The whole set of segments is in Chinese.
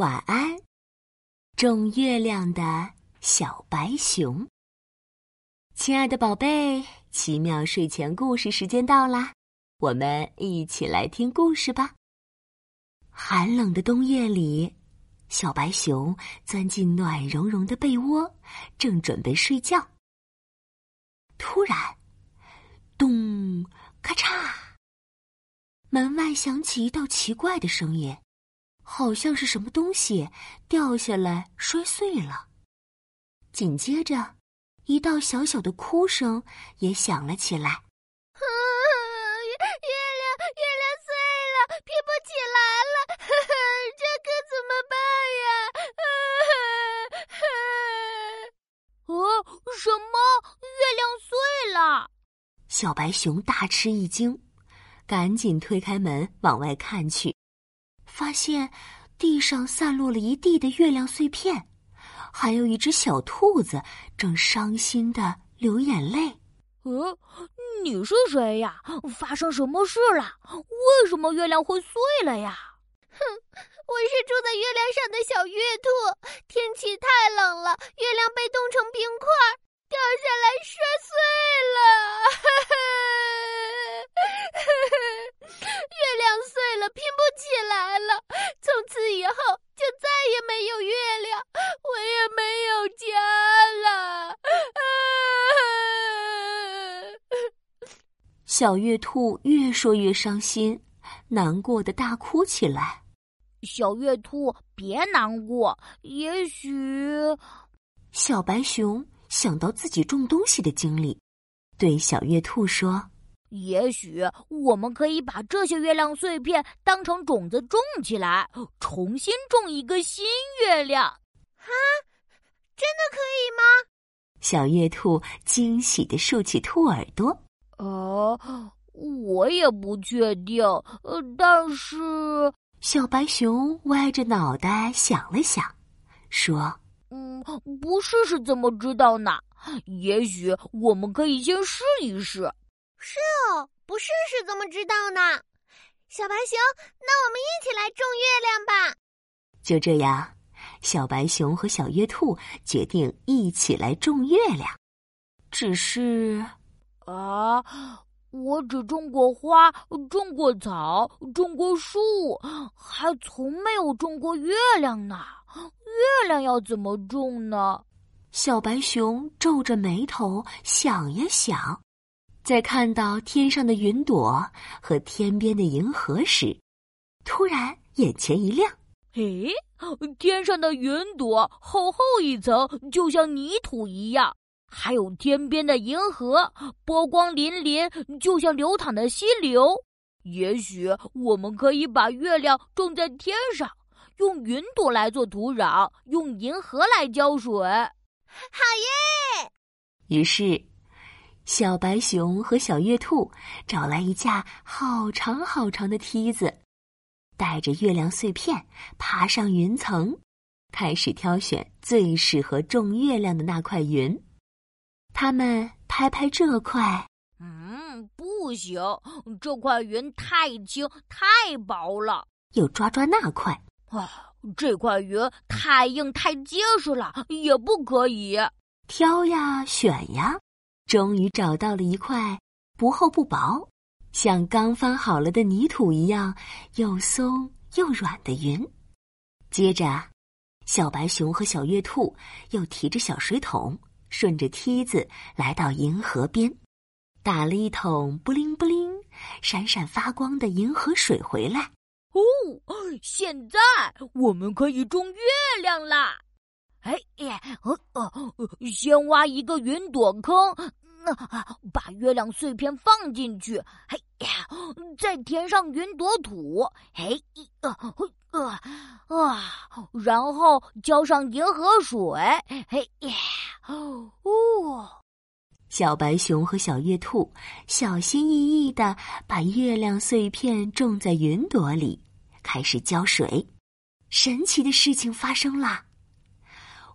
晚安，种月亮的小白熊。亲爱的宝贝，奇妙睡前故事时间到啦，我们一起来听故事吧。寒冷的冬夜里，小白熊钻进暖融融的被窝，正准备睡觉。突然，咚，咔嚓，门外响起一道奇怪的声音。好像是什么东西掉下来摔碎了。紧接着，一道小小的哭声也响了起来。月月亮月亮碎了，拼不起来了，这可怎么办呀？哦，什么？月亮碎了？小白熊大吃一惊，赶紧推开门往外看去。发现地上散落了一地的月亮碎片，还有一只小兔子正伤心的流眼泪。呃，你是谁呀？发生什么事了？为什么月亮会碎了呀？哼，我是住在月亮上的小月兔。天气太冷了，月亮被冻成冰块，掉下来摔碎了。月 亮碎了，拼不起来了。从此以后，就再也没有月亮，我也没有家了。小月兔越说越伤心，难过的大哭起来。小月兔，别难过，也许……小白熊想到自己种东西的经历，对小月兔说。也许我们可以把这些月亮碎片当成种子种起来，重新种一个新月亮。啊，真的可以吗？小月兔惊喜的竖起兔耳朵。哦，我也不确定。呃，但是小白熊歪着脑袋想了想，说：“嗯，不试试怎么知道呢？也许我们可以先试一试。”是哦，不试试怎么知道呢？小白熊，那我们一起来种月亮吧。就这样，小白熊和小月兔决定一起来种月亮。只是，啊，我只种过花，种过草，种过树，还从没有种过月亮呢。月亮要怎么种呢？小白熊皱着眉头想呀想。在看到天上的云朵和天边的银河时，突然眼前一亮。诶，天上的云朵厚厚一层，就像泥土一样；还有天边的银河，波光粼粼，就像流淌的溪流。也许我们可以把月亮种在天上，用云朵来做土壤，用银河来浇水。好耶！于是。小白熊和小月兔找来一架好长好长的梯子，带着月亮碎片爬上云层，开始挑选最适合种月亮的那块云。他们拍拍这块，嗯，不行，这块云太轻太薄了；又抓抓那块，啊，这块云太硬太结实了，也不可以。挑呀，选呀。终于找到了一块不厚不薄，像刚翻好了的泥土一样又松又软的云。接着，小白熊和小月兔又提着小水桶，顺着梯子来到银河边，打了一桶布灵布灵、闪闪发光的银河水回来。哦，现在我们可以种月亮啦！哎呀，呃呃，先挖一个云朵坑。那把月亮碎片放进去，嘿呀，再填上云朵土，嘿，呃，呃，啊，然后浇上银河水，嘿呀，哦哦，小白熊和小月兔小心翼翼的把月亮碎片种在云朵里，开始浇水。神奇的事情发生了，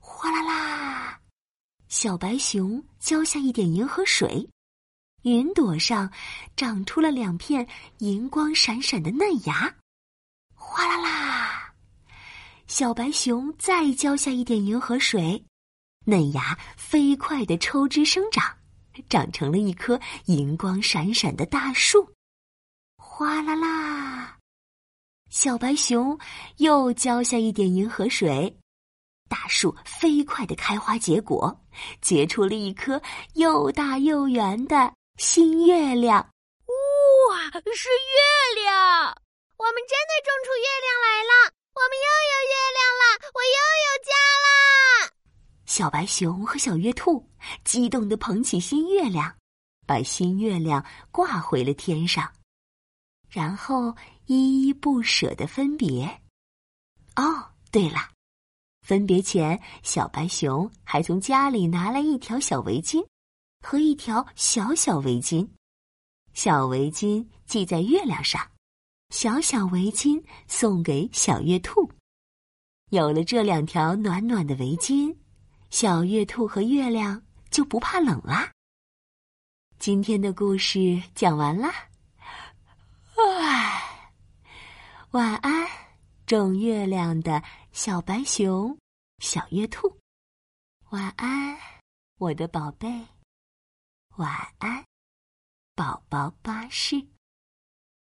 哗啦啦。小白熊浇下一点银河水，云朵上长出了两片银光闪闪的嫩芽。哗啦啦！小白熊再浇下一点银河水，嫩芽飞快的抽枝生长，长成了一棵银光闪闪的大树。哗啦啦！小白熊又浇下一点银河水，大树飞快的开花结果，结出了一颗又大又圆的新月亮。哇，是月亮！我们真的种出月亮来了！我们又有月亮了，我又有家啦！小白熊和小月兔激动地捧起新月亮，把新月亮挂回了天上，然后依依不舍的分别。哦，对了，分别前，小白熊还从家里拿来一条小围巾和一条小小围巾，小围巾系在月亮上。小小围巾送给小月兔。有了这两条暖暖的围巾，小月兔和月亮就不怕冷啦。今天的故事讲完啦，唉，晚安，种月亮的小白熊、小月兔。晚安，我的宝贝。晚安，宝宝巴士。